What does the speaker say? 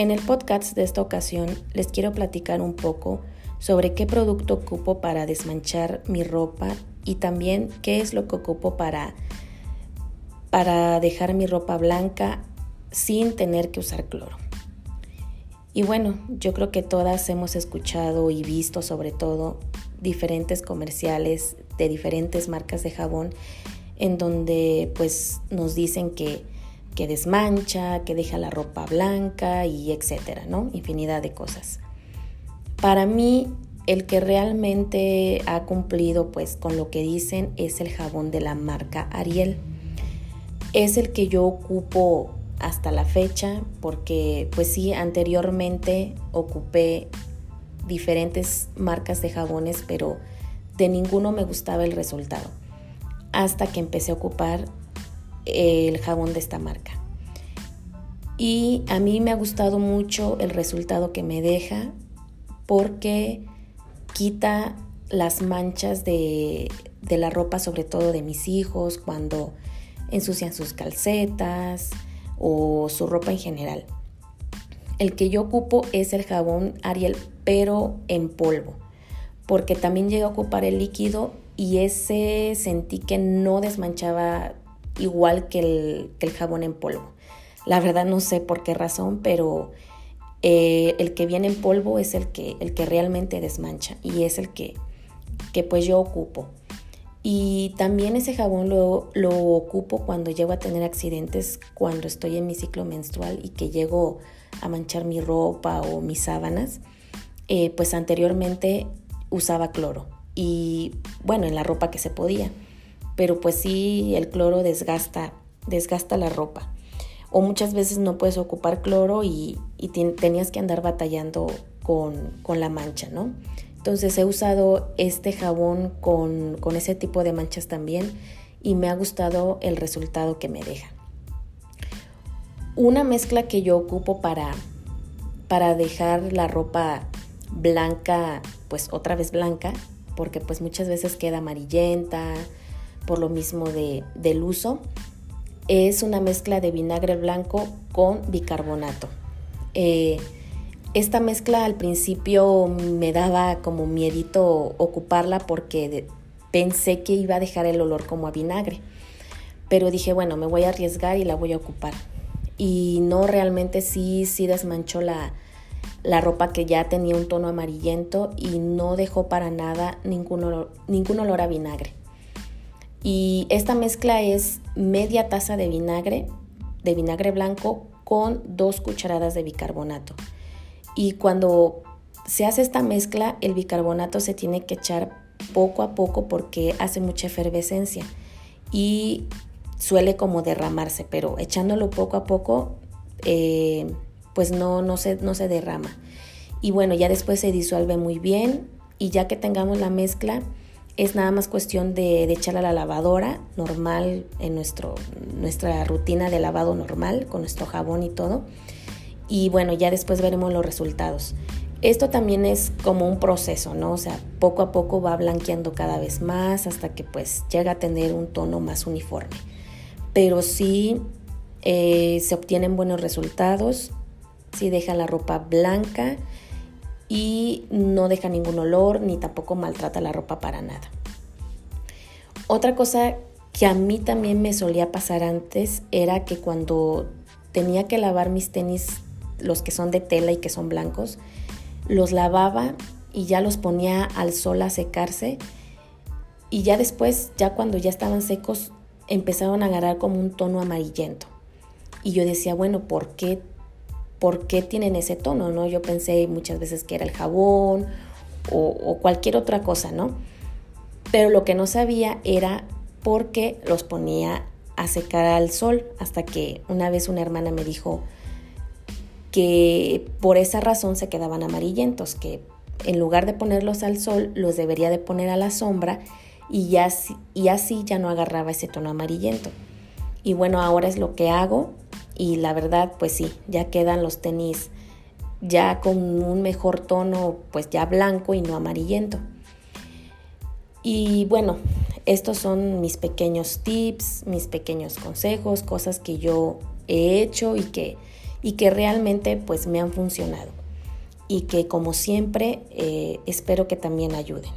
En el podcast de esta ocasión les quiero platicar un poco sobre qué producto ocupo para desmanchar mi ropa y también qué es lo que ocupo para, para dejar mi ropa blanca sin tener que usar cloro. Y bueno, yo creo que todas hemos escuchado y visto sobre todo diferentes comerciales de diferentes marcas de jabón en donde pues nos dicen que, que desmancha, que deja la ropa blanca y etcétera, ¿no? Infinidad de cosas. Para mí el que realmente ha cumplido pues con lo que dicen es el jabón de la marca Ariel. Es el que yo ocupo hasta la fecha porque pues sí, anteriormente ocupé diferentes marcas de jabones, pero de ninguno me gustaba el resultado. Hasta que empecé a ocupar el jabón de esta marca. Y a mí me ha gustado mucho el resultado que me deja porque quita las manchas de, de la ropa, sobre todo de mis hijos, cuando ensucian sus calcetas, o su ropa en general. El que yo ocupo es el jabón Ariel, pero en polvo, porque también llega a ocupar el líquido y ese sentí que no desmanchaba igual que el, jabón en polvo. La verdad no sé por qué razón, pero eh, el que viene en polvo es el que, realmente desmancha y es el que, que pues yo ocupo. Y también ese jabón lo, lo, ocupo cuando llego a tener accidentes, cuando estoy en mi ciclo menstrual y que llego a manchar mi ropa o mis sábanas. Eh, pues anteriormente usaba cloro y bueno, en la ropa que se podía. Pero pues sí, el cloro desgasta, desgasta la ropa. O muchas veces no puedes ocupar cloro y, tenías que andar batallando con, con la mancha, ¿no? Entonces he usado este jabón con, ese tipo de manchas también y me ha gustado el resultado que me deja. Una mezcla que yo ocupo para, para dejar la ropa blanca, pues otra vez blanca, porque pues muchas veces queda amarillenta por lo mismo de, del uso, es una mezcla de vinagre blanco con bicarbonato. Eh, esta mezcla al principio me daba como miedito ocuparla porque pensé que iba a dejar el olor como a vinagre. Pero dije, bueno, me voy a arriesgar y la voy a ocupar. Y no, realmente sí, sí desmanchó la, la ropa que ya tenía un tono amarillento y no dejó para nada ningún olor, ningún olor a vinagre. Y esta mezcla es media taza de vinagre, de vinagre blanco con dos cucharadas de bicarbonato. Y cuando se hace esta mezcla, el bicarbonato se tiene que echar poco a poco porque hace mucha efervescencia y suele como derramarse, pero echándolo poco a poco, eh, pues no, no, se, no se derrama. Y bueno, ya después se disuelve muy bien y ya que tengamos la mezcla, es nada más cuestión de, de echarla a la lavadora normal en nuestro, nuestra rutina de lavado normal con nuestro jabón y todo y bueno, ya después veremos los resultados. Esto también es como un proceso, ¿no? O sea, poco a poco va blanqueando cada vez más hasta que pues llega a tener un tono más uniforme. Pero sí eh, se obtienen buenos resultados, sí deja la ropa blanca y no deja ningún olor ni tampoco maltrata la ropa para nada. Otra cosa que a mí también me solía pasar antes era que cuando tenía que lavar mis tenis los que son de tela y que son blancos, los lavaba y ya los ponía al sol a secarse y ya después, ya cuando ya estaban secos, empezaron a agarrar como un tono amarillento. Y yo decía, bueno, ¿por qué, ¿por qué tienen ese tono? ¿no? Yo pensé muchas veces que era el jabón o, cualquier otra cosa, ¿no? Pero lo que no sabía era por qué los ponía a secar al sol, hasta que una vez una hermana me dijo, que por esa razón se quedaban amarillentos, que en lugar de ponerlos al sol, los debería de poner a la sombra y, ya, y así ya no agarraba ese tono amarillento. Y bueno, ahora es lo que hago y la verdad, pues sí, ya quedan los tenis ya con un mejor tono, pues ya blanco y no amarillento. Y bueno, estos son mis pequeños tips, mis pequeños consejos, cosas que yo he hecho y que y que realmente pues me han funcionado y que como siempre eh, espero que también ayuden.